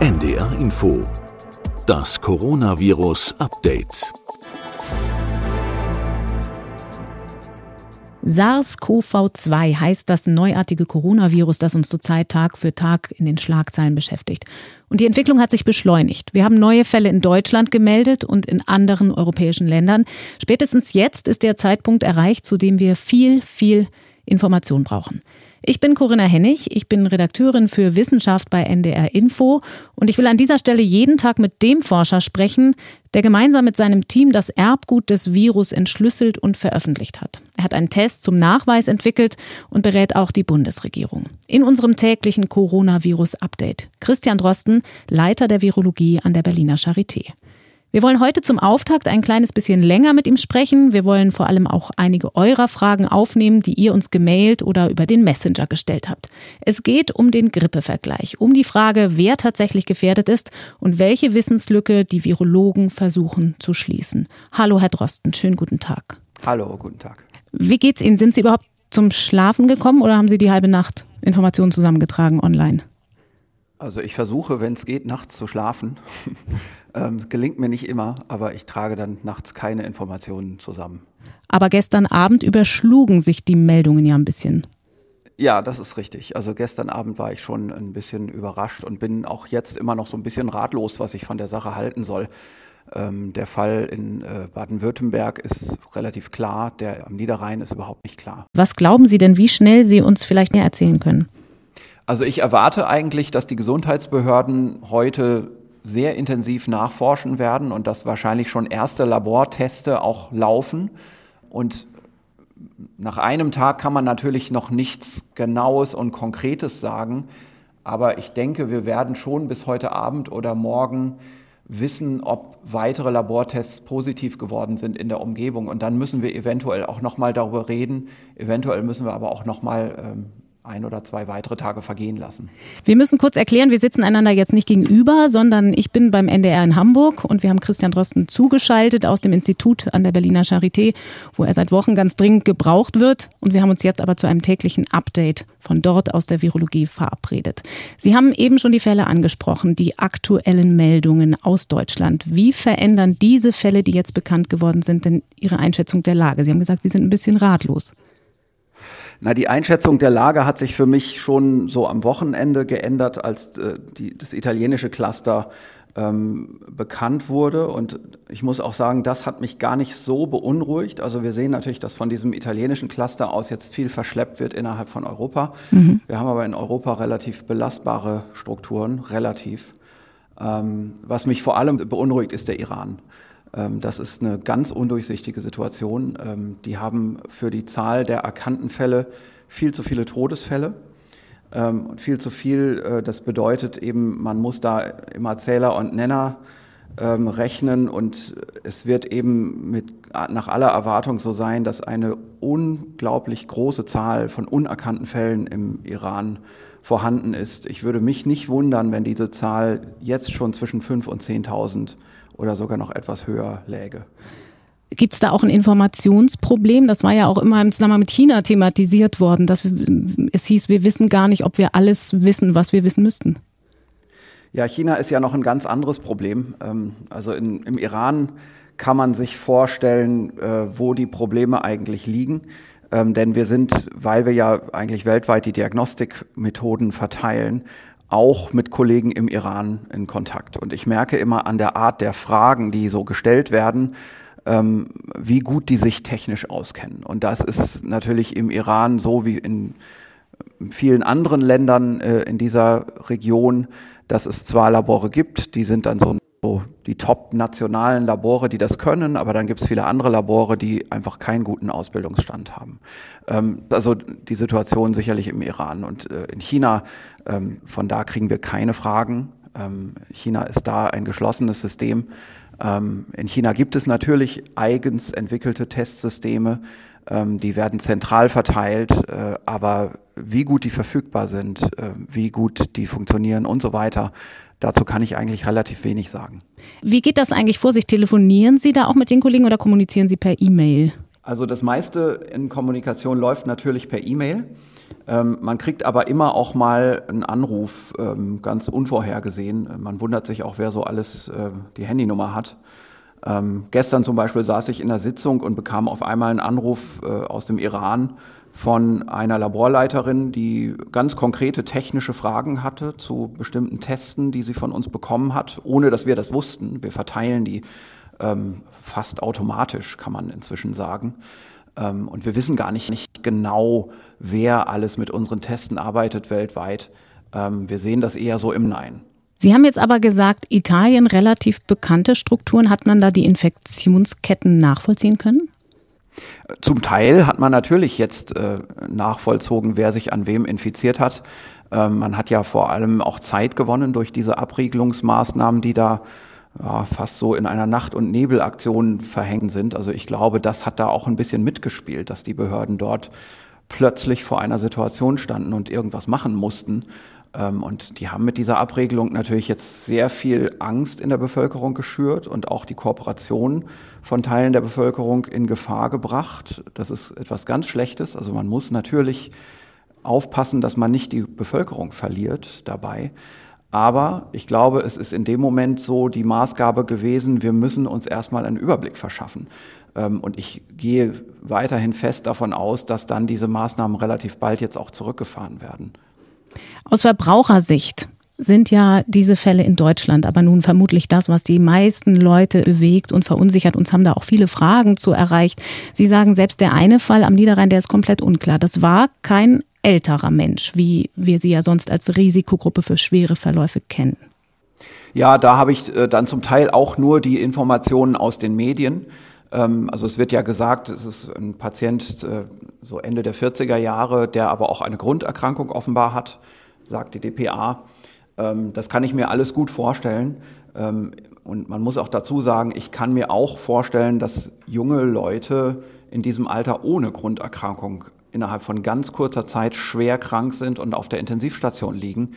NDR Info. Das Coronavirus Update. SARS-CoV-2 heißt das neuartige Coronavirus, das uns zurzeit Tag für Tag in den Schlagzeilen beschäftigt. Und die Entwicklung hat sich beschleunigt. Wir haben neue Fälle in Deutschland gemeldet und in anderen europäischen Ländern. Spätestens jetzt ist der Zeitpunkt erreicht, zu dem wir viel, viel Information brauchen. Ich bin Corinna Hennig, ich bin Redakteurin für Wissenschaft bei NDR Info und ich will an dieser Stelle jeden Tag mit dem Forscher sprechen, der gemeinsam mit seinem Team das Erbgut des Virus entschlüsselt und veröffentlicht hat. Er hat einen Test zum Nachweis entwickelt und berät auch die Bundesregierung. In unserem täglichen Coronavirus-Update. Christian Drosten, Leiter der Virologie an der Berliner Charité. Wir wollen heute zum Auftakt ein kleines bisschen länger mit ihm sprechen. Wir wollen vor allem auch einige eurer Fragen aufnehmen, die ihr uns gemailt oder über den Messenger gestellt habt. Es geht um den Grippevergleich, um die Frage, wer tatsächlich gefährdet ist und welche Wissenslücke die Virologen versuchen zu schließen. Hallo, Herr Drosten, schönen guten Tag. Hallo, guten Tag. Wie geht's Ihnen? Sind Sie überhaupt zum Schlafen gekommen oder haben Sie die halbe Nacht Informationen zusammengetragen online? Also ich versuche, wenn es geht, nachts zu schlafen. ähm, gelingt mir nicht immer, aber ich trage dann nachts keine Informationen zusammen. Aber gestern Abend überschlugen sich die Meldungen ja ein bisschen. Ja, das ist richtig. Also gestern Abend war ich schon ein bisschen überrascht und bin auch jetzt immer noch so ein bisschen ratlos, was ich von der Sache halten soll. Ähm, der Fall in äh, Baden-Württemberg ist relativ klar, der am Niederrhein ist überhaupt nicht klar. Was glauben Sie denn, wie schnell Sie uns vielleicht mehr erzählen können? Also ich erwarte eigentlich, dass die Gesundheitsbehörden heute sehr intensiv nachforschen werden und dass wahrscheinlich schon erste Laborteste auch laufen. Und nach einem Tag kann man natürlich noch nichts Genaues und Konkretes sagen, aber ich denke, wir werden schon bis heute Abend oder morgen wissen, ob weitere Labortests positiv geworden sind in der Umgebung. Und dann müssen wir eventuell auch nochmal darüber reden. Eventuell müssen wir aber auch nochmal ähm, ein oder zwei weitere Tage vergehen lassen. Wir müssen kurz erklären, wir sitzen einander jetzt nicht gegenüber, sondern ich bin beim NDR in Hamburg und wir haben Christian Drosten zugeschaltet aus dem Institut an der Berliner Charité, wo er seit Wochen ganz dringend gebraucht wird. Und wir haben uns jetzt aber zu einem täglichen Update von dort aus der Virologie verabredet. Sie haben eben schon die Fälle angesprochen, die aktuellen Meldungen aus Deutschland. Wie verändern diese Fälle, die jetzt bekannt geworden sind, denn Ihre Einschätzung der Lage? Sie haben gesagt, Sie sind ein bisschen ratlos. Na, die Einschätzung der Lage hat sich für mich schon so am Wochenende geändert, als äh, die, das italienische Cluster ähm, bekannt wurde. Und ich muss auch sagen, das hat mich gar nicht so beunruhigt. Also wir sehen natürlich, dass von diesem italienischen Cluster aus jetzt viel verschleppt wird innerhalb von Europa. Mhm. Wir haben aber in Europa relativ belastbare Strukturen, relativ. Ähm, was mich vor allem beunruhigt, ist der Iran. Ähm, das ist eine ganz undurchsichtige Situation. Ähm, die haben für die Zahl der erkannten Fälle viel zu viele Todesfälle. Ähm, und viel zu viel, äh, das bedeutet eben, man muss da immer Zähler und Nenner rechnen und es wird eben mit, nach aller Erwartung so sein, dass eine unglaublich große Zahl von unerkannten Fällen im Iran vorhanden ist. Ich würde mich nicht wundern, wenn diese Zahl jetzt schon zwischen 5.000 und 10.000 oder sogar noch etwas höher läge. Gibt es da auch ein Informationsproblem? Das war ja auch immer im Zusammenhang mit China thematisiert worden, dass es hieß, wir wissen gar nicht, ob wir alles wissen, was wir wissen müssten. Ja, China ist ja noch ein ganz anderes Problem. Ähm, also in, im Iran kann man sich vorstellen, äh, wo die Probleme eigentlich liegen. Ähm, denn wir sind, weil wir ja eigentlich weltweit die Diagnostikmethoden verteilen, auch mit Kollegen im Iran in Kontakt. Und ich merke immer an der Art der Fragen, die so gestellt werden, ähm, wie gut die sich technisch auskennen. Und das ist natürlich im Iran so wie in vielen anderen Ländern äh, in dieser Region, dass es zwar Labore gibt, die sind dann so, die top-nationalen Labore, die das können, aber dann gibt es viele andere Labore, die einfach keinen guten Ausbildungsstand haben. Ähm, also die Situation sicherlich im Iran und äh, in China, ähm, von da kriegen wir keine Fragen. Ähm, China ist da ein geschlossenes System. Ähm, in China gibt es natürlich eigens entwickelte Testsysteme, die werden zentral verteilt, äh, aber wie gut die verfügbar sind, äh, wie gut die funktionieren und so weiter, Dazu kann ich eigentlich relativ wenig sagen. Wie geht das eigentlich vor sich? Telefonieren Sie da auch mit den Kollegen oder kommunizieren Sie per E-Mail? Also das meiste in Kommunikation läuft natürlich per E-Mail. Ähm, man kriegt aber immer auch mal einen Anruf, ähm, ganz unvorhergesehen. Man wundert sich auch, wer so alles äh, die Handynummer hat. Ähm, gestern zum Beispiel saß ich in der Sitzung und bekam auf einmal einen Anruf äh, aus dem Iran von einer Laborleiterin, die ganz konkrete technische Fragen hatte zu bestimmten Testen, die sie von uns bekommen hat, ohne dass wir das wussten. Wir verteilen die ähm, fast automatisch, kann man inzwischen sagen. Ähm, und wir wissen gar nicht, nicht genau, wer alles mit unseren Testen arbeitet weltweit. Ähm, wir sehen das eher so im Nein. Sie haben jetzt aber gesagt, Italien relativ bekannte Strukturen. Hat man da die Infektionsketten nachvollziehen können? Zum Teil hat man natürlich jetzt äh, nachvollzogen, wer sich an wem infiziert hat. Ähm, man hat ja vor allem auch Zeit gewonnen durch diese Abriegelungsmaßnahmen, die da ja, fast so in einer Nacht- und Nebelaktion verhängt sind. Also ich glaube, das hat da auch ein bisschen mitgespielt, dass die Behörden dort plötzlich vor einer Situation standen und irgendwas machen mussten. Ähm, und die haben mit dieser Abregelung natürlich jetzt sehr viel Angst in der Bevölkerung geschürt und auch die Kooperation von Teilen der Bevölkerung in Gefahr gebracht. Das ist etwas ganz Schlechtes. Also man muss natürlich aufpassen, dass man nicht die Bevölkerung verliert dabei. Aber ich glaube, es ist in dem Moment so die Maßgabe gewesen, wir müssen uns erstmal einen Überblick verschaffen. Ähm, und ich gehe weiterhin fest davon aus, dass dann diese Maßnahmen relativ bald jetzt auch zurückgefahren werden. Aus Verbrauchersicht sind ja diese Fälle in Deutschland aber nun vermutlich das, was die meisten Leute bewegt und verunsichert. Uns haben da auch viele Fragen zu erreicht. Sie sagen, selbst der eine Fall am Niederrhein, der ist komplett unklar. Das war kein älterer Mensch, wie wir sie ja sonst als Risikogruppe für schwere Verläufe kennen. Ja, da habe ich äh, dann zum Teil auch nur die Informationen aus den Medien. Ähm, also es wird ja gesagt, es ist ein Patient äh, so Ende der 40er Jahre, der aber auch eine Grunderkrankung offenbar hat, sagt die DPA. Ähm, das kann ich mir alles gut vorstellen. Ähm, und man muss auch dazu sagen, ich kann mir auch vorstellen, dass junge Leute in diesem Alter ohne Grunderkrankung innerhalb von ganz kurzer Zeit schwer krank sind und auf der Intensivstation liegen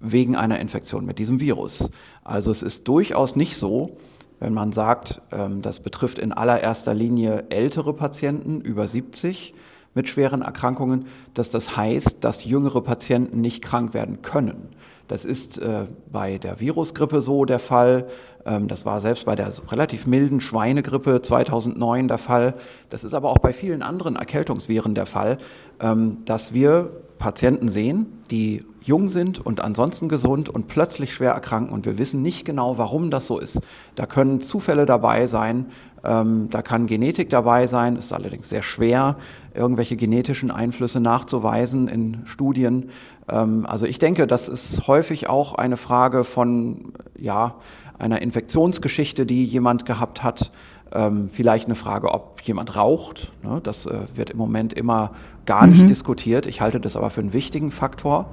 wegen einer Infektion mit diesem Virus. Also es ist durchaus nicht so, wenn man sagt, ähm, das betrifft in allererster Linie ältere Patienten über 70 mit schweren Erkrankungen, dass das heißt, dass jüngere Patienten nicht krank werden können. Das ist äh, bei der Virusgrippe so der Fall. Ähm, das war selbst bei der relativ milden Schweinegrippe 2009 der Fall. Das ist aber auch bei vielen anderen Erkältungsviren der Fall, ähm, dass wir Patienten sehen, die jung sind und ansonsten gesund und plötzlich schwer erkranken und wir wissen nicht genau, warum das so ist. Da können Zufälle dabei sein, ähm, da kann Genetik dabei sein, ist allerdings sehr schwer, irgendwelche genetischen Einflüsse nachzuweisen in Studien. Ähm, also ich denke, das ist häufig auch eine Frage von ja, einer Infektionsgeschichte, die jemand gehabt hat. Ähm, vielleicht eine Frage, ob jemand raucht. Ne? Das äh, wird im Moment immer gar nicht mhm. diskutiert. Ich halte das aber für einen wichtigen Faktor,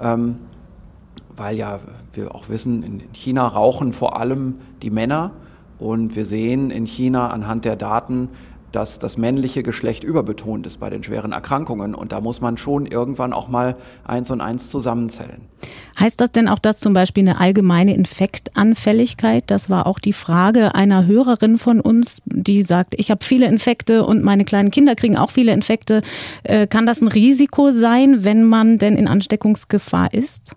ähm, weil ja wir auch wissen, in China rauchen vor allem die Männer. Und wir sehen in China anhand der Daten, dass das männliche Geschlecht überbetont ist bei den schweren Erkrankungen. Und da muss man schon irgendwann auch mal eins und eins zusammenzählen. Heißt das denn auch, dass zum Beispiel eine allgemeine Infektanfälligkeit, das war auch die Frage einer Hörerin von uns, die sagt, ich habe viele Infekte und meine kleinen Kinder kriegen auch viele Infekte. Äh, kann das ein Risiko sein, wenn man denn in Ansteckungsgefahr ist?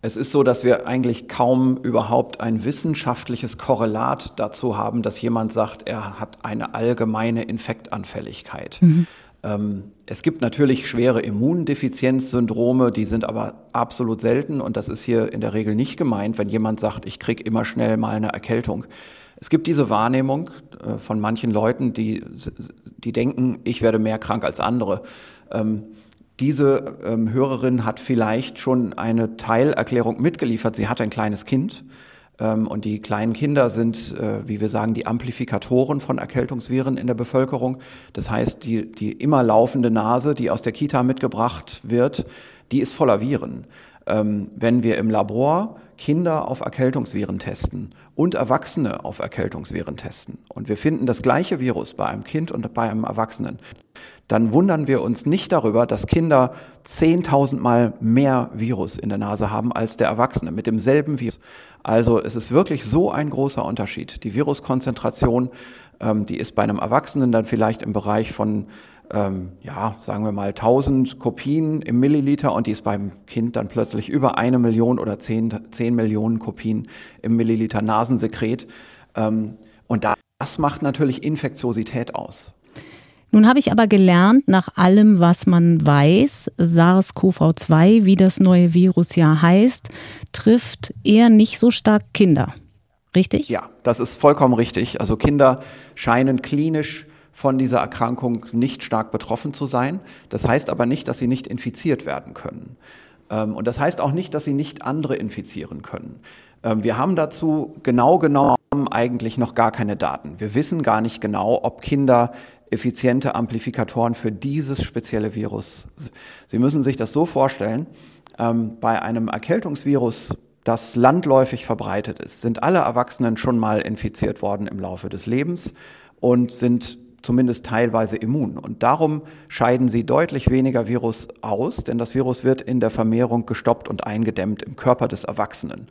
Es ist so, dass wir eigentlich kaum überhaupt ein wissenschaftliches Korrelat dazu haben, dass jemand sagt, er hat eine allgemeine Infektanfälligkeit. Mhm. Ähm, es gibt natürlich schwere Immundefizienzsyndrome, die sind aber absolut selten und das ist hier in der Regel nicht gemeint, wenn jemand sagt, ich kriege immer schnell mal eine Erkältung. Es gibt diese Wahrnehmung äh, von manchen Leuten, die, die denken, ich werde mehr krank als andere. Ähm, diese ähm, Hörerin hat vielleicht schon eine Teilerklärung mitgeliefert. Sie hat ein kleines Kind ähm, und die kleinen Kinder sind, äh, wie wir sagen, die Amplifikatoren von Erkältungsviren in der Bevölkerung. Das heißt, die, die immer laufende Nase, die aus der Kita mitgebracht wird, die ist voller Viren. Ähm, wenn wir im Labor Kinder auf Erkältungsviren testen und Erwachsene auf Erkältungsviren testen und wir finden das gleiche Virus bei einem Kind und bei einem Erwachsenen, dann wundern wir uns nicht darüber, dass Kinder 10.000 Mal mehr Virus in der Nase haben als der Erwachsene mit demselben Virus. Also es ist wirklich so ein großer Unterschied. Die Viruskonzentration, ähm, die ist bei einem Erwachsenen dann vielleicht im Bereich von ähm, ja, sagen wir mal 1000 Kopien im Milliliter und die ist beim Kind dann plötzlich über eine Million oder 10, 10 Millionen Kopien im Milliliter Nasensekret. Ähm, und das macht natürlich Infektiosität aus. Nun habe ich aber gelernt, nach allem, was man weiß, SARS-CoV-2, wie das neue Virus ja heißt, trifft eher nicht so stark Kinder. Richtig? Ja, das ist vollkommen richtig. Also Kinder scheinen klinisch von dieser Erkrankung nicht stark betroffen zu sein. Das heißt aber nicht, dass sie nicht infiziert werden können. Ähm, und das heißt auch nicht, dass sie nicht andere infizieren können. Ähm, wir haben dazu genau genommen eigentlich noch gar keine Daten. Wir wissen gar nicht genau, ob Kinder effiziente Amplifikatoren für dieses spezielle Virus. Sie müssen sich das so vorstellen, ähm, bei einem Erkältungsvirus, das landläufig verbreitet ist, sind alle Erwachsenen schon mal infiziert worden im Laufe des Lebens und sind zumindest teilweise immun. Und darum scheiden sie deutlich weniger Virus aus, denn das Virus wird in der Vermehrung gestoppt und eingedämmt im Körper des Erwachsenen.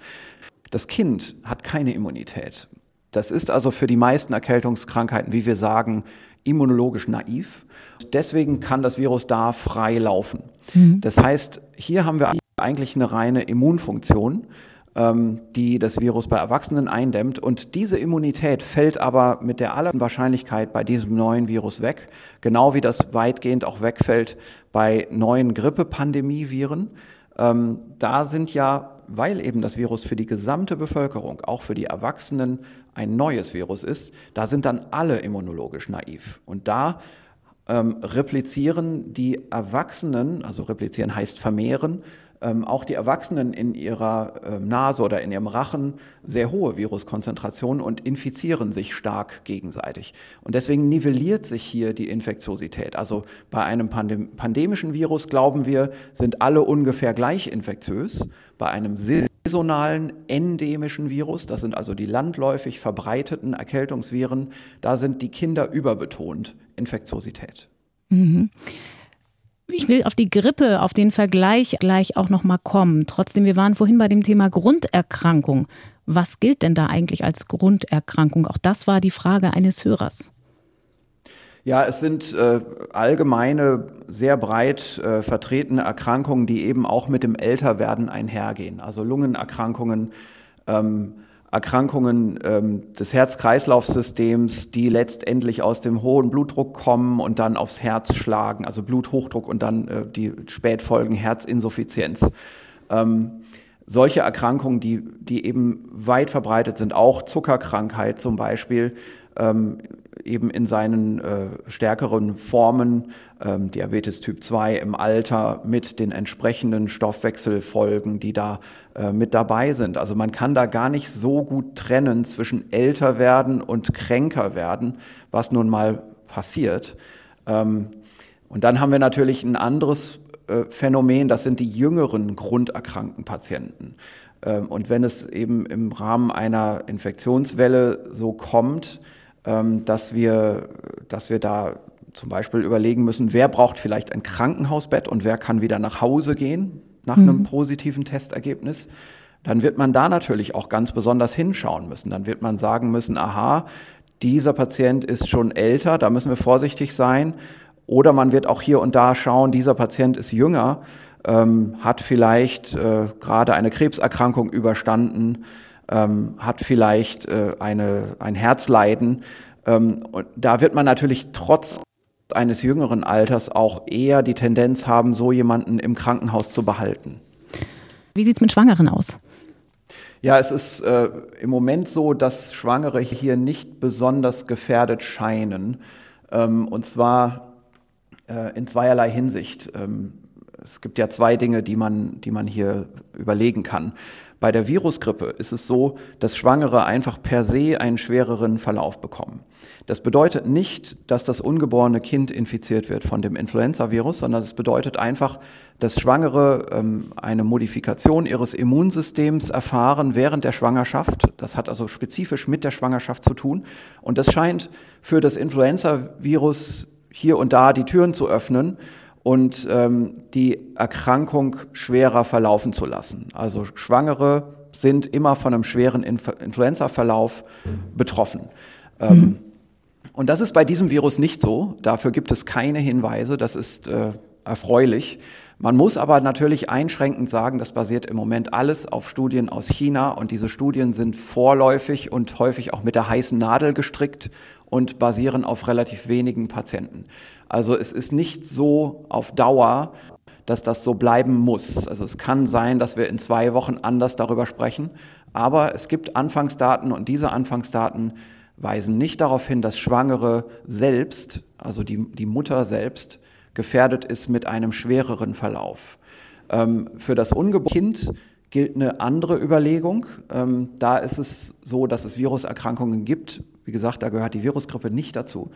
Das Kind hat keine Immunität. Das ist also für die meisten Erkältungskrankheiten, wie wir sagen, immunologisch naiv. Deswegen kann das Virus da frei laufen. Mhm. Das heißt, hier haben wir eigentlich eine reine Immunfunktion, ähm, die das Virus bei Erwachsenen eindämmt. Und diese Immunität fällt aber mit der aller Wahrscheinlichkeit bei diesem neuen Virus weg, genau wie das weitgehend auch wegfällt bei neuen Grippepandemieviren. Ähm, da sind ja weil eben das Virus für die gesamte Bevölkerung, auch für die Erwachsenen, ein neues Virus ist, da sind dann alle immunologisch naiv. Und da ähm, replizieren die Erwachsenen, also replizieren heißt vermehren, ähm, auch die Erwachsenen in ihrer äh, Nase oder in ihrem Rachen sehr hohe Viruskonzentrationen und infizieren sich stark gegenseitig. Und deswegen nivelliert sich hier die Infektiosität. Also bei einem Pandem pandemischen Virus glauben wir, sind alle ungefähr gleich infektiös. Bei einem saisonalen endemischen Virus, das sind also die landläufig verbreiteten Erkältungsviren, da sind die Kinder überbetont Infektiosität. Mhm. Ich will auf die Grippe, auf den Vergleich gleich auch nochmal kommen. Trotzdem, wir waren vorhin bei dem Thema Grunderkrankung. Was gilt denn da eigentlich als Grunderkrankung? Auch das war die Frage eines Hörers. Ja, es sind äh, allgemeine, sehr breit äh, vertretene Erkrankungen, die eben auch mit dem Älterwerden einhergehen. Also Lungenerkrankungen, ähm, Erkrankungen ähm, des Herz-Kreislauf-Systems, die letztendlich aus dem hohen Blutdruck kommen und dann aufs Herz schlagen, also Bluthochdruck und dann äh, die Spätfolgen Herzinsuffizienz. Ähm, solche Erkrankungen, die, die eben weit verbreitet sind, auch Zuckerkrankheit zum Beispiel, ähm, eben in seinen äh, stärkeren Formen, ähm, Diabetes Typ 2 im Alter mit den entsprechenden Stoffwechselfolgen, die da äh, mit dabei sind. Also man kann da gar nicht so gut trennen zwischen älter werden und kränker werden, was nun mal passiert. Ähm, und dann haben wir natürlich ein anderes äh, Phänomen, das sind die jüngeren grunderkrankten Patienten. Ähm, und wenn es eben im Rahmen einer Infektionswelle so kommt, dass wir, dass wir da zum Beispiel überlegen müssen, wer braucht vielleicht ein Krankenhausbett und wer kann wieder nach Hause gehen nach mhm. einem positiven Testergebnis. Dann wird man da natürlich auch ganz besonders hinschauen müssen. Dann wird man sagen müssen, aha, dieser Patient ist schon älter, da müssen wir vorsichtig sein. Oder man wird auch hier und da schauen, dieser Patient ist jünger, ähm, hat vielleicht äh, gerade eine Krebserkrankung überstanden, ähm, hat vielleicht äh, eine, ein Herzleiden. Ähm, und da wird man natürlich trotz eines jüngeren Alters auch eher die Tendenz haben, so jemanden im Krankenhaus zu behalten. Wie sieht es mit Schwangeren aus? Ja, es ist äh, im Moment so, dass Schwangere hier nicht besonders gefährdet scheinen. Ähm, und zwar äh, in zweierlei Hinsicht. Ähm, es gibt ja zwei Dinge, die man, die man hier überlegen kann. Bei der Virusgrippe ist es so, dass Schwangere einfach per se einen schwereren Verlauf bekommen. Das bedeutet nicht, dass das ungeborene Kind infiziert wird von dem Influenza-Virus, sondern es bedeutet einfach, dass Schwangere ähm, eine Modifikation ihres Immunsystems erfahren während der Schwangerschaft. Das hat also spezifisch mit der Schwangerschaft zu tun. Und das scheint für das Influenza-Virus hier und da die Türen zu öffnen und ähm, die Erkrankung schwerer verlaufen zu lassen. Also Schwangere sind immer von einem schweren Inf Influenza-Verlauf betroffen. Ähm, mhm. Und das ist bei diesem Virus nicht so. Dafür gibt es keine Hinweise. Das ist äh, erfreulich. Man muss aber natürlich einschränkend sagen, das basiert im Moment alles auf Studien aus China und diese Studien sind vorläufig und häufig auch mit der heißen Nadel gestrickt und basieren auf relativ wenigen Patienten. Also es ist nicht so auf Dauer, dass das so bleiben muss. Also es kann sein, dass wir in zwei Wochen anders darüber sprechen, aber es gibt Anfangsdaten und diese Anfangsdaten weisen nicht darauf hin, dass Schwangere selbst, also die, die Mutter selbst, gefährdet ist mit einem schwereren Verlauf. Ähm, für das ungeborene Kind gilt eine andere Überlegung. Ähm, da ist es so, dass es Viruserkrankungen gibt. Wie gesagt, da gehört die Virusgrippe nicht dazu,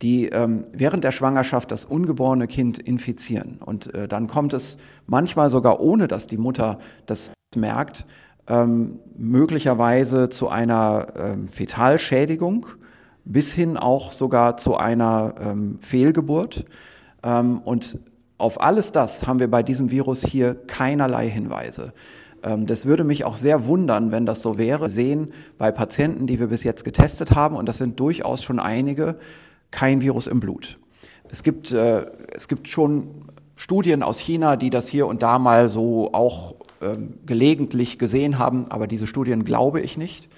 die ähm, während der Schwangerschaft das ungeborene Kind infizieren. Und äh, dann kommt es manchmal sogar ohne, dass die Mutter das merkt, ähm, möglicherweise zu einer ähm, Fetalschädigung bis hin auch sogar zu einer ähm, Fehlgeburt. Ähm, und auf alles das haben wir bei diesem Virus hier keinerlei Hinweise. Ähm, das würde mich auch sehr wundern, wenn das so wäre. Wir sehen bei Patienten, die wir bis jetzt getestet haben, und das sind durchaus schon einige, kein Virus im Blut. Es gibt, äh, es gibt schon Studien aus China, die das hier und da mal so auch ähm, gelegentlich gesehen haben, aber diese Studien glaube ich nicht.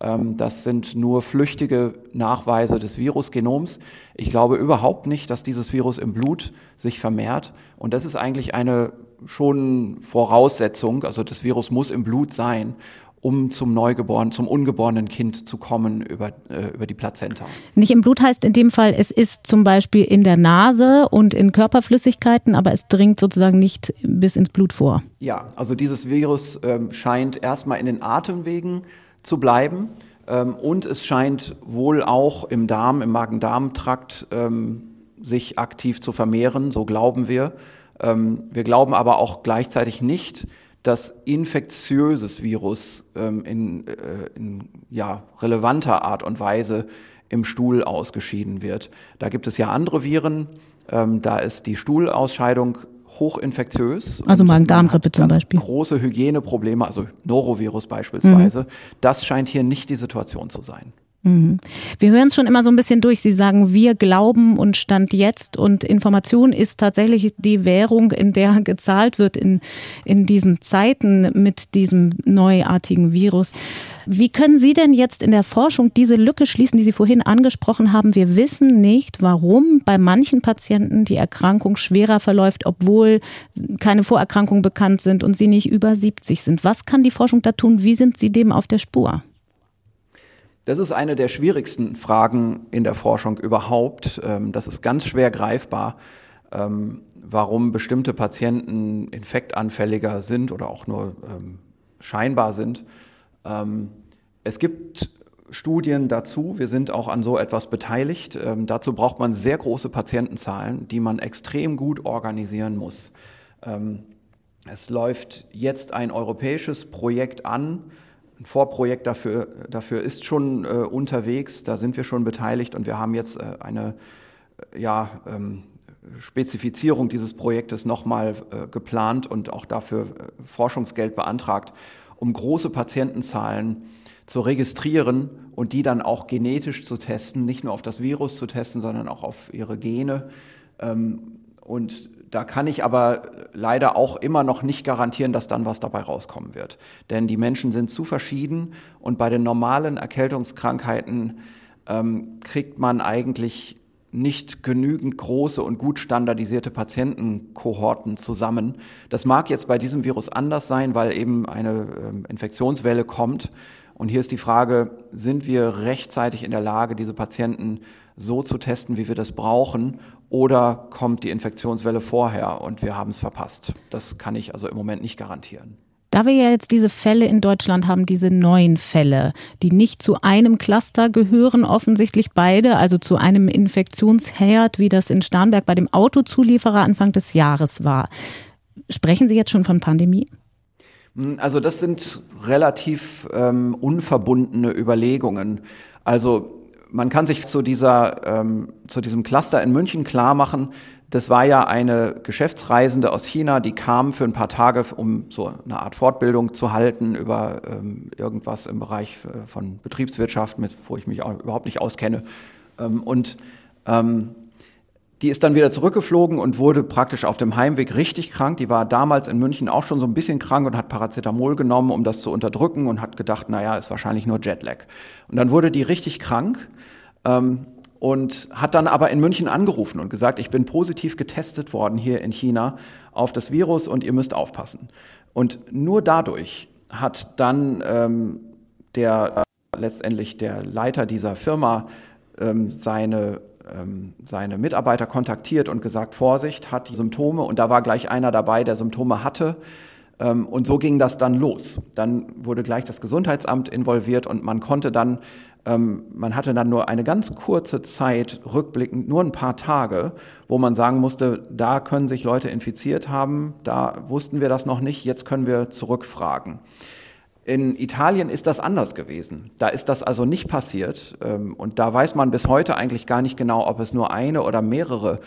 Ähm, das sind nur flüchtige Nachweise des Virusgenoms. Ich glaube überhaupt nicht, dass dieses Virus im Blut sich vermehrt. Und das ist eigentlich eine schon Voraussetzung. Also das Virus muss im Blut sein, um zum Neugeborenen, zum ungeborenen Kind zu kommen über, äh, über die Plazenta. Nicht im Blut heißt in dem Fall, es ist zum Beispiel in der Nase und in Körperflüssigkeiten, aber es dringt sozusagen nicht bis ins Blut vor. Ja, also dieses Virus ähm, scheint erstmal in den Atemwegen zu bleiben. Ähm, und es scheint wohl auch im Darm, im Magen-Darm-Trakt ähm, sich aktiv zu vermehren, so glauben wir. Ähm, wir glauben aber auch gleichzeitig nicht, dass infektiöses Virus ähm, in, äh, in ja, relevanter Art und Weise im Stuhl ausgeschieden wird. Da gibt es ja andere Viren, ähm, da ist die Stuhlausscheidung hochinfektiös. Also Magen-Darm-Grippe zum Beispiel. Große Hygieneprobleme, also Norovirus beispielsweise. Mhm. Das scheint hier nicht die Situation zu sein. Mhm. Wir hören es schon immer so ein bisschen durch. Sie sagen, wir glauben und Stand jetzt und Information ist tatsächlich die Währung, in der gezahlt wird in, in diesen Zeiten mit diesem neuartigen Virus. Wie können Sie denn jetzt in der Forschung diese Lücke schließen, die Sie vorhin angesprochen haben? Wir wissen nicht, warum bei manchen Patienten die Erkrankung schwerer verläuft, obwohl keine Vorerkrankungen bekannt sind und sie nicht über 70 sind. Was kann die Forschung da tun? Wie sind Sie dem auf der Spur? Das ist eine der schwierigsten Fragen in der Forschung überhaupt. Ähm, das ist ganz schwer greifbar, ähm, warum bestimmte Patienten infektanfälliger sind oder auch nur ähm, scheinbar sind. Es gibt Studien dazu. Wir sind auch an so etwas beteiligt. Dazu braucht man sehr große Patientenzahlen, die man extrem gut organisieren muss. Es läuft jetzt ein europäisches Projekt an, ein Vorprojekt dafür, dafür ist schon äh, unterwegs, da sind wir schon beteiligt und wir haben jetzt äh, eine äh, ja, ähm, Spezifizierung dieses Projektes nochmal äh, geplant und auch dafür äh, Forschungsgeld beantragt, um große Patientenzahlen zu registrieren und die dann auch genetisch zu testen, nicht nur auf das Virus zu testen, sondern auch auf ihre Gene. Ähm, und da kann ich aber leider auch immer noch nicht garantieren, dass dann was dabei rauskommen wird. Denn die Menschen sind zu verschieden und bei den normalen Erkältungskrankheiten ähm, kriegt man eigentlich nicht genügend große und gut standardisierte Patientenkohorten zusammen. Das mag jetzt bei diesem Virus anders sein, weil eben eine ähm, Infektionswelle kommt. Und hier ist die Frage, sind wir rechtzeitig in der Lage, diese Patienten so zu testen, wie wir das brauchen, oder kommt die Infektionswelle vorher und wir haben es verpasst. Das kann ich also im Moment nicht garantieren. Da wir ja jetzt diese Fälle in Deutschland haben, diese neuen Fälle, die nicht zu einem Cluster gehören, offensichtlich beide, also zu einem Infektionsherd, wie das in Starnberg bei dem Autozulieferer Anfang des Jahres war. Sprechen Sie jetzt schon von Pandemie? Hm, also das sind relativ ähm, unverbundene Überlegungen. Also man kann sich zu, dieser, ähm, zu diesem Cluster in München klar machen, das war ja eine Geschäftsreisende aus China, die kam für ein paar Tage, um so eine Art Fortbildung zu halten über ähm, irgendwas im Bereich äh, von Betriebswirtschaft, mit, wo ich mich überhaupt nicht auskenne. Ähm, und ähm, die ist dann wieder zurückgeflogen und wurde praktisch auf dem Heimweg richtig krank. Die war damals in München auch schon so ein bisschen krank und hat Paracetamol genommen, um das zu unterdrücken und hat gedacht, naja, ist wahrscheinlich nur Jetlag. Und dann wurde die richtig krank ähm, und hat dann aber in München angerufen und gesagt, ich bin positiv getestet worden hier in China auf das Virus und ihr müsst aufpassen. Und nur dadurch hat dann ähm, der äh, letztendlich der Leiter dieser Firma ähm, seine seine Mitarbeiter kontaktiert und gesagt, Vorsicht, hat Symptome. Und da war gleich einer dabei, der Symptome hatte. Ähm, und so ging das dann los. Dann wurde gleich das Gesundheitsamt involviert und man konnte dann, ähm, man hatte dann nur eine ganz kurze Zeit, rückblickend nur ein paar Tage, wo man sagen musste, da können sich Leute infiziert haben, da wussten wir das noch nicht, jetzt können wir zurückfragen. In Italien ist das anders gewesen. Da ist das also nicht passiert. Ähm, und da weiß man bis heute eigentlich gar nicht genau, ob es nur eine oder mehrere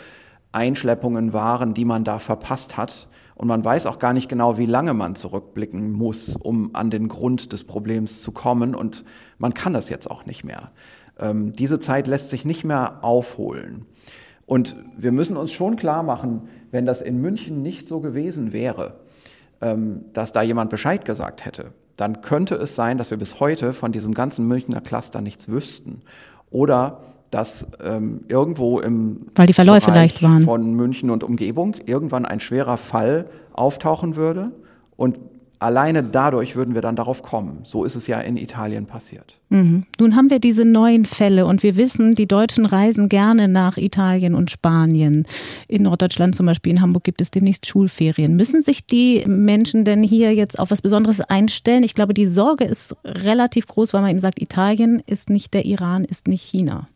Einschleppungen waren, die man da verpasst hat. Und man weiß auch gar nicht genau, wie lange man zurückblicken muss, um an den Grund des Problems zu kommen. Und man kann das jetzt auch nicht mehr. Ähm, diese Zeit lässt sich nicht mehr aufholen. Und wir müssen uns schon klar machen, wenn das in München nicht so gewesen wäre, ähm, dass da jemand Bescheid gesagt hätte, dann könnte es sein, dass wir bis heute von diesem ganzen Münchner Cluster nichts wüssten. Oder dass ähm, irgendwo im Weil die Verläufe leicht waren. von München und Umgebung irgendwann ein schwerer Fall auftauchen würde und Alleine dadurch würden wir dann darauf kommen. So ist es ja in Italien passiert. Mhm. Nun haben wir diese neuen Fälle und wir wissen, die Deutschen reisen gerne nach Italien und Spanien. In Norddeutschland zum Beispiel, in Hamburg gibt es demnächst Schulferien. Müssen sich die Menschen denn hier jetzt auf was Besonderes einstellen? Ich glaube, die Sorge ist relativ groß, weil man eben sagt, Italien ist nicht der Iran, ist nicht China.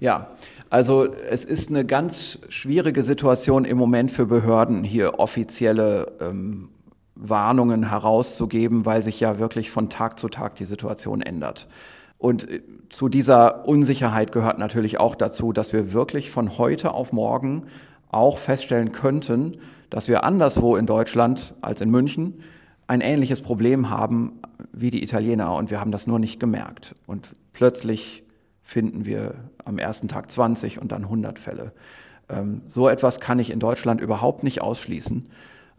Ja, also es ist eine ganz schwierige Situation im Moment für Behörden, hier offizielle ähm, Warnungen herauszugeben, weil sich ja wirklich von Tag zu Tag die Situation ändert. Und äh, zu dieser Unsicherheit gehört natürlich auch dazu, dass wir wirklich von heute auf morgen auch feststellen könnten, dass wir anderswo in Deutschland als in München ein ähnliches Problem haben wie die Italiener und wir haben das nur nicht gemerkt. Und plötzlich finden wir am ersten Tag 20 und dann 100 Fälle. Ähm, so etwas kann ich in Deutschland überhaupt nicht ausschließen.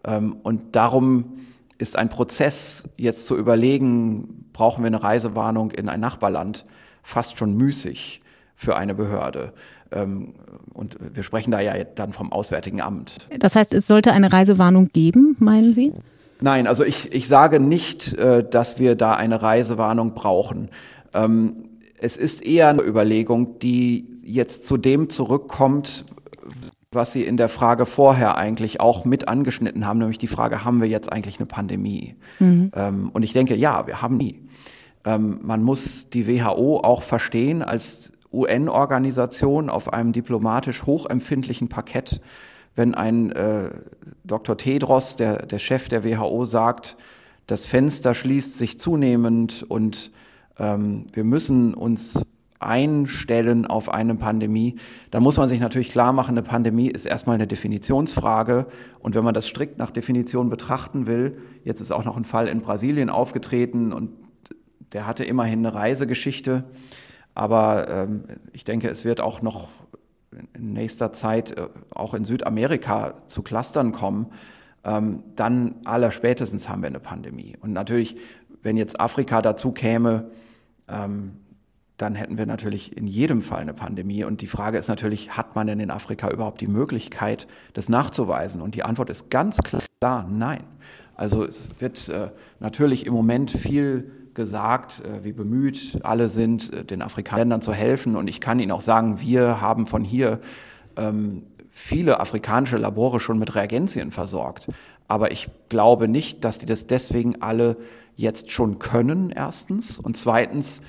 Ähm, und darum ist ein Prozess, jetzt zu überlegen, brauchen wir eine Reisewarnung in ein Nachbarland, fast schon müßig für eine Behörde. Ähm, und wir sprechen da ja dann vom Auswärtigen Amt. Das heißt, es sollte eine Reisewarnung geben, meinen Sie? Nein, also ich, ich sage nicht, äh, dass wir da eine Reisewarnung brauchen. Ähm, es ist eher eine Überlegung, die jetzt zu dem zurückkommt, was Sie in der Frage vorher eigentlich auch mit angeschnitten haben, nämlich die Frage, haben wir jetzt eigentlich eine Pandemie? Mhm. Ähm, und ich denke, ja, wir haben nie. Ähm, man muss die WHO auch verstehen als UN-Organisation auf einem diplomatisch hochempfindlichen Parkett. Wenn ein äh, Dr. Tedros, der, der Chef der WHO, sagt, das Fenster schließt sich zunehmend und ähm, wir müssen uns einstellen auf eine Pandemie, da muss man sich natürlich klar machen, eine Pandemie ist erstmal eine Definitionsfrage. Und wenn man das strikt nach Definition betrachten will, jetzt ist auch noch ein Fall in Brasilien aufgetreten und der hatte immerhin eine Reisegeschichte. Aber ähm, ich denke, es wird auch noch in nächster Zeit äh, auch in Südamerika zu Clustern kommen. Ähm, dann allerspätestens haben wir eine Pandemie. Und natürlich, wenn jetzt Afrika dazu käme, ähm, dann hätten wir natürlich in jedem Fall eine Pandemie. Und die Frage ist natürlich, hat man denn in Afrika überhaupt die Möglichkeit, das nachzuweisen? Und die Antwort ist ganz klar, nein. Also es wird äh, natürlich im Moment viel gesagt, äh, wie bemüht alle sind, äh, den Afrikanern zu helfen. Und ich kann Ihnen auch sagen, wir haben von hier ähm, viele afrikanische Labore schon mit Reagenzien versorgt. Aber ich glaube nicht, dass die das deswegen alle jetzt schon können, erstens. Und zweitens,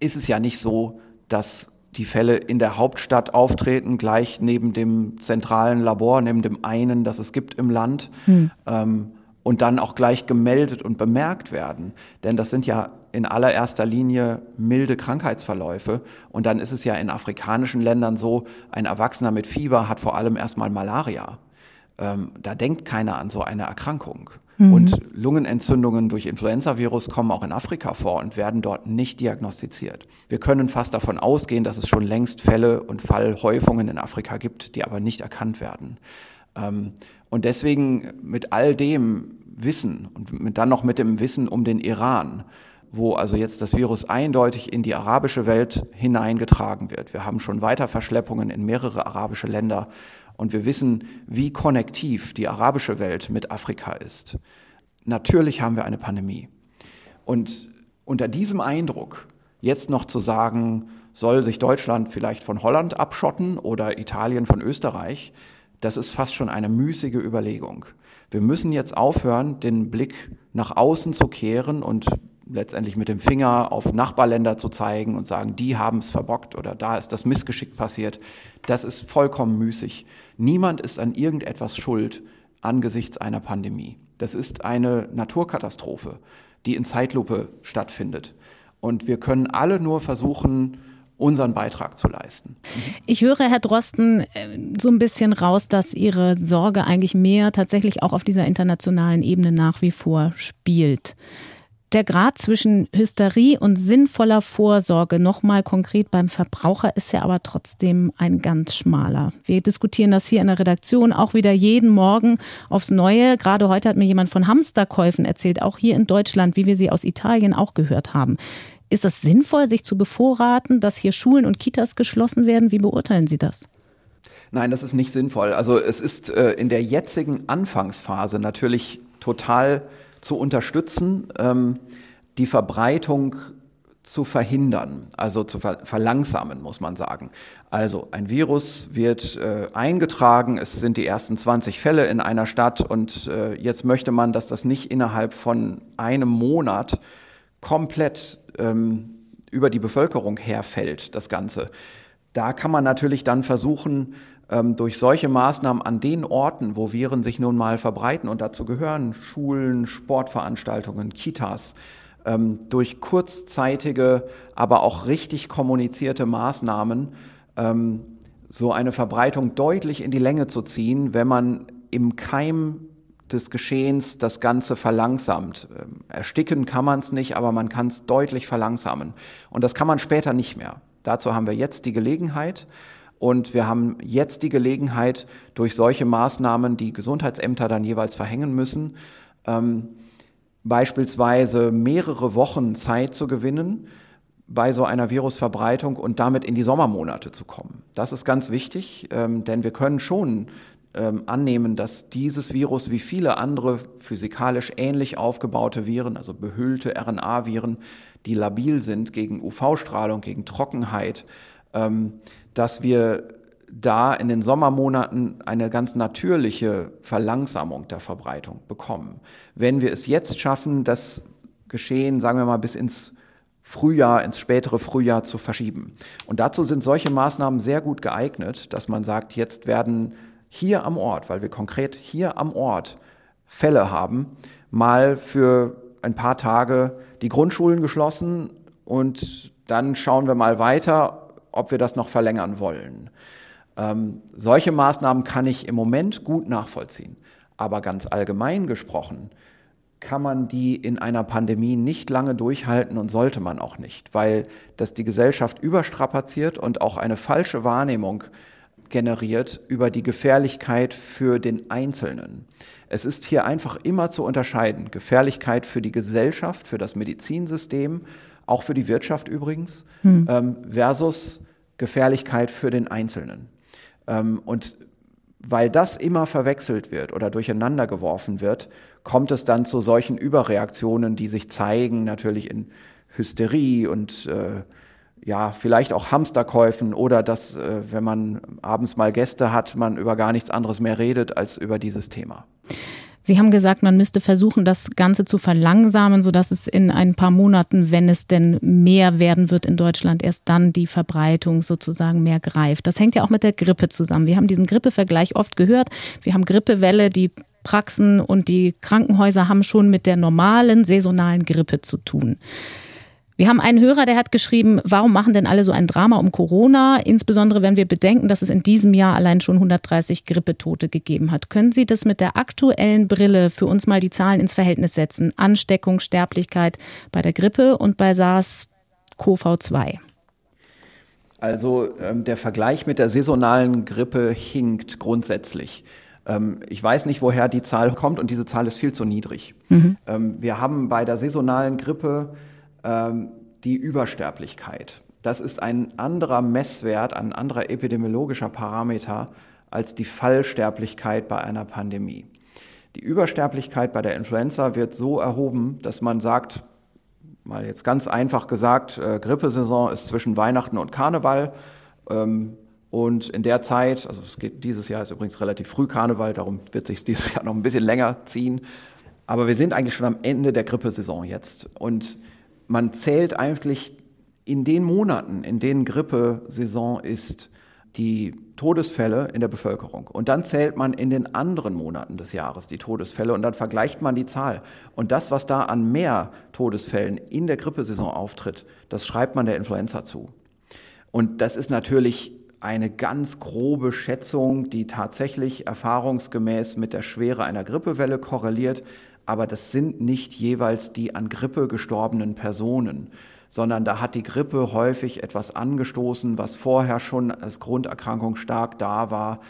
ist es ja nicht so, dass die Fälle in der Hauptstadt auftreten, gleich neben dem zentralen Labor, neben dem einen, das es gibt im Land, hm. ähm, und dann auch gleich gemeldet und bemerkt werden. Denn das sind ja in allererster Linie milde Krankheitsverläufe. Und dann ist es ja in afrikanischen Ländern so, ein Erwachsener mit Fieber hat vor allem erstmal Malaria. Ähm, da denkt keiner an so eine Erkrankung. Mhm. Und Lungenentzündungen durch Influenzavirus kommen auch in Afrika vor und werden dort nicht diagnostiziert. Wir können fast davon ausgehen, dass es schon längst Fälle und Fallhäufungen in Afrika gibt, die aber nicht erkannt werden. Ähm, und deswegen mit all dem Wissen und dann noch mit dem Wissen um den Iran, wo also jetzt das Virus eindeutig in die arabische Welt hineingetragen wird. Wir haben schon Weiterverschleppungen in mehrere arabische Länder und wir wissen, wie konnektiv die arabische Welt mit Afrika ist. Natürlich haben wir eine Pandemie. Und unter diesem Eindruck jetzt noch zu sagen, soll sich Deutschland vielleicht von Holland abschotten oder Italien von Österreich, das ist fast schon eine müßige Überlegung. Wir müssen jetzt aufhören, den Blick nach außen zu kehren und letztendlich mit dem Finger auf Nachbarländer zu zeigen und sagen, die haben es verbockt oder da ist das Missgeschick passiert. Das ist vollkommen müßig. Niemand ist an irgendetwas schuld angesichts einer Pandemie. Das ist eine Naturkatastrophe, die in Zeitlupe stattfindet. Und wir können alle nur versuchen, unseren Beitrag zu leisten. Ich höre, Herr Drosten, äh, so ein bisschen raus, dass Ihre Sorge eigentlich mehr tatsächlich auch auf dieser internationalen Ebene nach wie vor spielt. Der Grad zwischen Hysterie und sinnvoller Vorsorge, nochmal konkret beim Verbraucher, ist ja aber trotzdem ein ganz schmaler. Wir diskutieren das hier in der Redaktion auch wieder jeden Morgen aufs Neue. Gerade heute hat mir jemand von Hamsterkäufen erzählt, auch hier in Deutschland, wie wir sie aus Italien auch gehört haben. Ist es sinnvoll, sich zu bevorraten, dass hier Schulen und Kitas geschlossen werden? Wie beurteilen Sie das? Nein, das ist nicht sinnvoll. Also es ist äh, in der jetzigen Anfangsphase natürlich total zu unterstützen, ähm, die Verbreitung zu verhindern, also zu ver verlangsamen, muss man sagen. Also ein Virus wird äh, eingetragen, es sind die ersten 20 Fälle in einer Stadt und äh, jetzt möchte man, dass das nicht innerhalb von einem Monat komplett ähm, über die Bevölkerung herfällt, das Ganze. Da kann man natürlich dann versuchen, durch solche Maßnahmen an den Orten, wo Viren sich nun mal verbreiten, und dazu gehören Schulen, Sportveranstaltungen, Kitas, ähm, durch kurzzeitige, aber auch richtig kommunizierte Maßnahmen ähm, so eine Verbreitung deutlich in die Länge zu ziehen, wenn man im Keim des Geschehens das Ganze verlangsamt. Ersticken kann man es nicht, aber man kann es deutlich verlangsamen. Und das kann man später nicht mehr. Dazu haben wir jetzt die Gelegenheit. Und wir haben jetzt die Gelegenheit, durch solche Maßnahmen, die Gesundheitsämter dann jeweils verhängen müssen, ähm, beispielsweise mehrere Wochen Zeit zu gewinnen bei so einer Virusverbreitung und damit in die Sommermonate zu kommen. Das ist ganz wichtig, ähm, denn wir können schon ähm, annehmen, dass dieses Virus wie viele andere physikalisch ähnlich aufgebaute Viren, also behüllte RNA-Viren, die labil sind gegen UV-Strahlung, gegen Trockenheit, ähm, dass wir da in den Sommermonaten eine ganz natürliche Verlangsamung der Verbreitung bekommen. Wenn wir es jetzt schaffen, das Geschehen, sagen wir mal, bis ins Frühjahr, ins spätere Frühjahr zu verschieben. Und dazu sind solche Maßnahmen sehr gut geeignet, dass man sagt, jetzt werden hier am Ort, weil wir konkret hier am Ort Fälle haben, mal für ein paar Tage die Grundschulen geschlossen und dann schauen wir mal weiter, ob wir das noch verlängern wollen. Ähm, solche Maßnahmen kann ich im Moment gut nachvollziehen. Aber ganz allgemein gesprochen kann man die in einer Pandemie nicht lange durchhalten und sollte man auch nicht, weil das die Gesellschaft überstrapaziert und auch eine falsche Wahrnehmung generiert über die Gefährlichkeit für den Einzelnen. Es ist hier einfach immer zu unterscheiden. Gefährlichkeit für die Gesellschaft, für das Medizinsystem, auch für die Wirtschaft übrigens, hm. ähm, versus Gefährlichkeit für den Einzelnen. Ähm, und weil das immer verwechselt wird oder durcheinander geworfen wird, kommt es dann zu solchen Überreaktionen, die sich zeigen, natürlich in Hysterie und äh, ja, vielleicht auch Hamsterkäufen oder dass, äh, wenn man abends mal Gäste hat, man über gar nichts anderes mehr redet als über dieses Thema. Sie haben gesagt, man müsste versuchen, das Ganze zu verlangsamen, sodass es in ein paar Monaten, wenn es denn mehr werden wird in Deutschland, erst dann die Verbreitung sozusagen mehr greift. Das hängt ja auch mit der Grippe zusammen. Wir haben diesen Grippevergleich oft gehört. Wir haben Grippewelle, die Praxen und die Krankenhäuser haben schon mit der normalen saisonalen Grippe zu tun. Wir haben einen Hörer, der hat geschrieben, warum machen denn alle so ein Drama um Corona, insbesondere wenn wir bedenken, dass es in diesem Jahr allein schon 130 Grippetote gegeben hat. Können Sie das mit der aktuellen Brille für uns mal die Zahlen ins Verhältnis setzen? Ansteckung, Sterblichkeit bei der Grippe und bei SARS-CoV-2. Also ähm, der Vergleich mit der saisonalen Grippe hinkt grundsätzlich. Ähm, ich weiß nicht, woher die Zahl kommt und diese Zahl ist viel zu niedrig. Mhm. Ähm, wir haben bei der saisonalen Grippe die Übersterblichkeit. Das ist ein anderer Messwert, ein anderer epidemiologischer Parameter als die Fallsterblichkeit bei einer Pandemie. Die Übersterblichkeit bei der Influenza wird so erhoben, dass man sagt, mal jetzt ganz einfach gesagt, äh, Grippesaison ist zwischen Weihnachten und Karneval. Ähm, und in der Zeit, also es geht dieses Jahr ist übrigens relativ früh Karneval, darum wird sich dieses Jahr noch ein bisschen länger ziehen. Aber wir sind eigentlich schon am Ende der Grippesaison jetzt. Und man zählt eigentlich in den Monaten, in denen Grippesaison ist, die Todesfälle in der Bevölkerung. Und dann zählt man in den anderen Monaten des Jahres die Todesfälle und dann vergleicht man die Zahl. Und das, was da an mehr Todesfällen in der Grippesaison auftritt, das schreibt man der Influenza zu. Und das ist natürlich eine ganz grobe Schätzung, die tatsächlich erfahrungsgemäß mit der Schwere einer Grippewelle korreliert aber das sind nicht jeweils die an Grippe gestorbenen Personen, sondern da hat die Grippe häufig etwas angestoßen, was vorher schon als Grunderkrankung stark da war.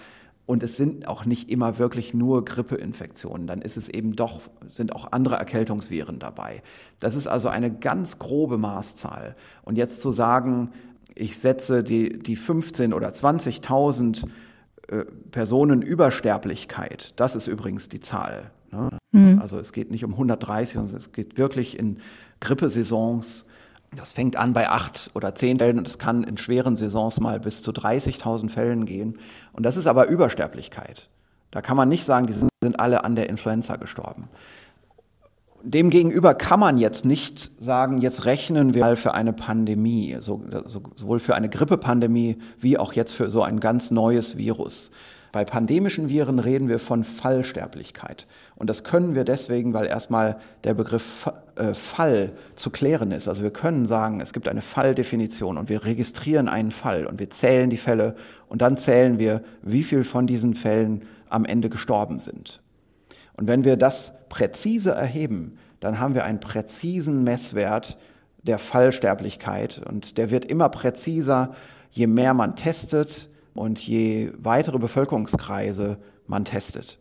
Und es sind auch nicht immer wirklich nur Grippeinfektionen. Dann ist es eben doch, sind auch andere Erkältungsviren dabei. Das ist also eine ganz grobe Maßzahl. Und jetzt zu sagen, ich setze die, die 15 oder 20.000 äh, Personen Übersterblichkeit, das ist übrigens die Zahl, Ne? Mhm. Also es geht nicht um 130, sondern es geht wirklich in Grippesaisons. Das fängt an bei acht oder zehn Fällen und es kann in schweren Saisons mal bis zu 30.000 Fällen gehen. Und das ist aber Übersterblichkeit. Da kann man nicht sagen, die sind alle an der Influenza gestorben. Demgegenüber kann man jetzt nicht sagen, jetzt rechnen wir mal für eine Pandemie, so, so, sowohl für eine Grippepandemie wie auch jetzt für so ein ganz neues Virus. Bei pandemischen Viren reden wir von Fallsterblichkeit. Und das können wir deswegen, weil erstmal der Begriff äh, Fall zu klären ist. Also wir können sagen, es gibt eine Falldefinition und wir registrieren einen Fall und wir zählen die Fälle und dann zählen wir, wie viel von diesen Fällen am Ende gestorben sind. Und wenn wir das präzise erheben, dann haben wir einen präzisen Messwert der Fallsterblichkeit und der wird immer präziser, je mehr man testet, und je weitere Bevölkerungskreise man testet.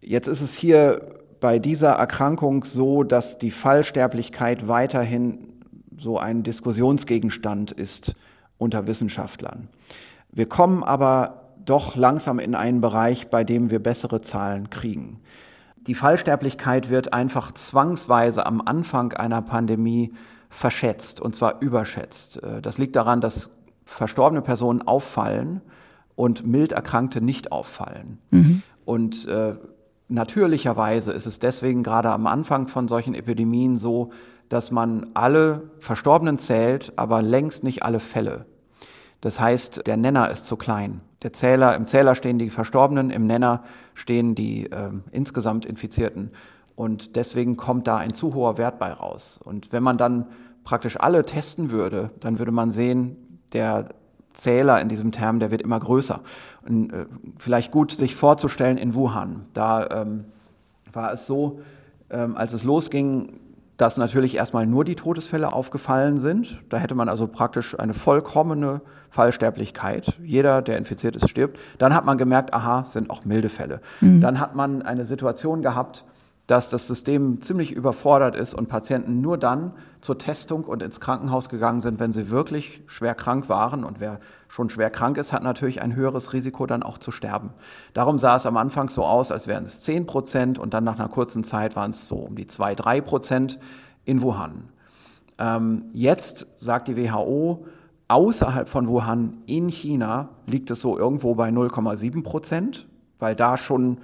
Jetzt ist es hier bei dieser Erkrankung so, dass die Fallsterblichkeit weiterhin so ein Diskussionsgegenstand ist unter Wissenschaftlern. Wir kommen aber doch langsam in einen Bereich, bei dem wir bessere Zahlen kriegen. Die Fallsterblichkeit wird einfach zwangsweise am Anfang einer Pandemie verschätzt und zwar überschätzt. Das liegt daran, dass verstorbene Personen auffallen und mild Erkrankte nicht auffallen. Mhm. Und äh, natürlicherweise ist es deswegen gerade am Anfang von solchen Epidemien so, dass man alle Verstorbenen zählt, aber längst nicht alle Fälle. Das heißt, der Nenner ist zu klein. Der Zähler, im Zähler stehen die Verstorbenen, im Nenner stehen die äh, insgesamt Infizierten. Und deswegen kommt da ein zu hoher Wert bei raus. Und wenn man dann praktisch alle testen würde, dann würde man sehen, der Zähler in diesem Term, der wird immer größer. Äh, vielleicht gut sich vorzustellen in Wuhan. Da ähm, war es so, ähm, als es losging, dass natürlich erstmal nur die Todesfälle aufgefallen sind. Da hätte man also praktisch eine vollkommene Fallsterblichkeit. Jeder, der infiziert ist, stirbt. Dann hat man gemerkt, aha, es sind auch milde Fälle. Mhm. Dann hat man eine Situation gehabt, dass das System ziemlich überfordert ist und Patienten nur dann zur Testung und ins Krankenhaus gegangen sind, wenn sie wirklich schwer krank waren. Und wer schon schwer krank ist, hat natürlich ein höheres Risiko, dann auch zu sterben. Darum sah es am Anfang so aus, als wären es 10 Prozent und dann nach einer kurzen Zeit waren es so um die 2, 3 Prozent in Wuhan. Ähm, jetzt sagt die WHO, außerhalb von Wuhan in China liegt es so irgendwo bei 0,7 Prozent, weil da schon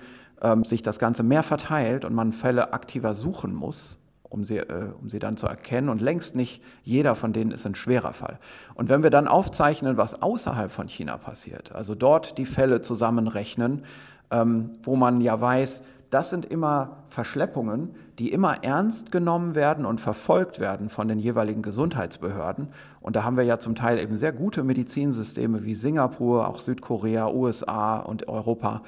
ähm, sich das Ganze mehr verteilt und man Fälle aktiver suchen muss, um sie, äh, um sie dann zu erkennen. Und längst nicht jeder von denen ist ein schwerer Fall. Und wenn wir dann aufzeichnen, was außerhalb von China passiert, also dort die Fälle zusammenrechnen, ähm, wo man ja weiß, das sind immer Verschleppungen, die immer ernst genommen werden und verfolgt werden von den jeweiligen Gesundheitsbehörden. Und da haben wir ja zum Teil eben sehr gute Medizinsysteme wie Singapur, auch Südkorea, USA und Europa,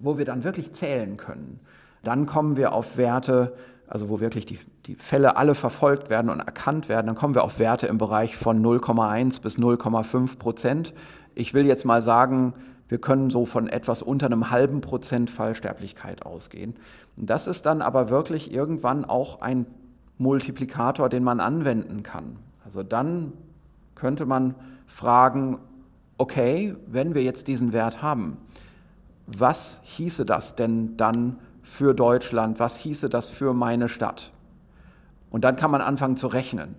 wo wir dann wirklich zählen können. Dann kommen wir auf Werte, also wo wirklich die, die Fälle alle verfolgt werden und erkannt werden, dann kommen wir auf Werte im Bereich von 0,1 bis 0,5 Prozent. Ich will jetzt mal sagen, wir können so von etwas unter einem halben Prozent Fallsterblichkeit ausgehen. Das ist dann aber wirklich irgendwann auch ein Multiplikator, den man anwenden kann. Also dann könnte man fragen, okay, wenn wir jetzt diesen Wert haben, was hieße das denn dann für Deutschland? Was hieße das für meine Stadt? Und dann kann man anfangen zu rechnen.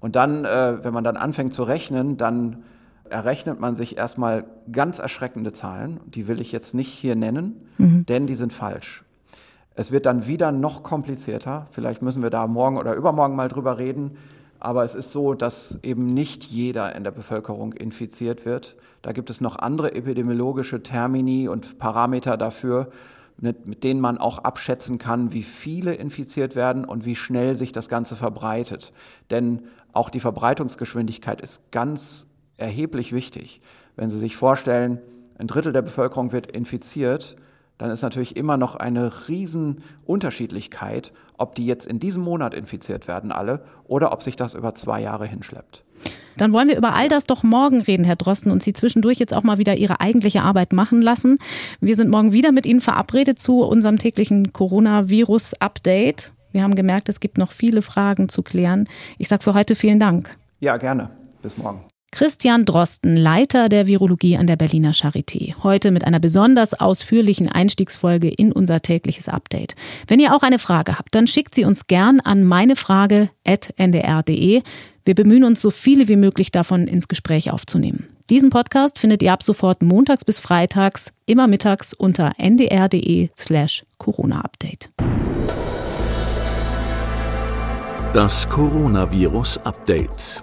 Und dann, äh, wenn man dann anfängt zu rechnen, dann errechnet man sich erstmal ganz erschreckende Zahlen. Die will ich jetzt nicht hier nennen, mhm. denn die sind falsch. Es wird dann wieder noch komplizierter. Vielleicht müssen wir da morgen oder übermorgen mal drüber reden. Aber es ist so, dass eben nicht jeder in der Bevölkerung infiziert wird. Da gibt es noch andere epidemiologische Termini und Parameter dafür, mit, mit denen man auch abschätzen kann, wie viele infiziert werden und wie schnell sich das Ganze verbreitet. Denn auch die Verbreitungsgeschwindigkeit ist ganz erheblich wichtig. Wenn Sie sich vorstellen, ein Drittel der Bevölkerung wird infiziert, dann ist natürlich immer noch eine riesen Unterschiedlichkeit, ob die jetzt in diesem Monat infiziert werden alle oder ob sich das über zwei Jahre hinschleppt. Dann wollen wir über all das doch morgen reden, Herr Drosten, und Sie zwischendurch jetzt auch mal wieder Ihre eigentliche Arbeit machen lassen. Wir sind morgen wieder mit Ihnen verabredet zu unserem täglichen Coronavirus-Update. Wir haben gemerkt, es gibt noch viele Fragen zu klären. Ich sage für heute vielen Dank. Ja, gerne. Bis morgen. Christian Drosten, Leiter der Virologie an der Berliner Charité. Heute mit einer besonders ausführlichen Einstiegsfolge in unser tägliches Update. Wenn ihr auch eine Frage habt, dann schickt sie uns gern an meinefrage.ndr.de. Wir bemühen uns, so viele wie möglich davon ins Gespräch aufzunehmen. Diesen Podcast findet ihr ab sofort montags bis freitags, immer mittags unter ndr.de slash Corona-Update. Das Coronavirus Update.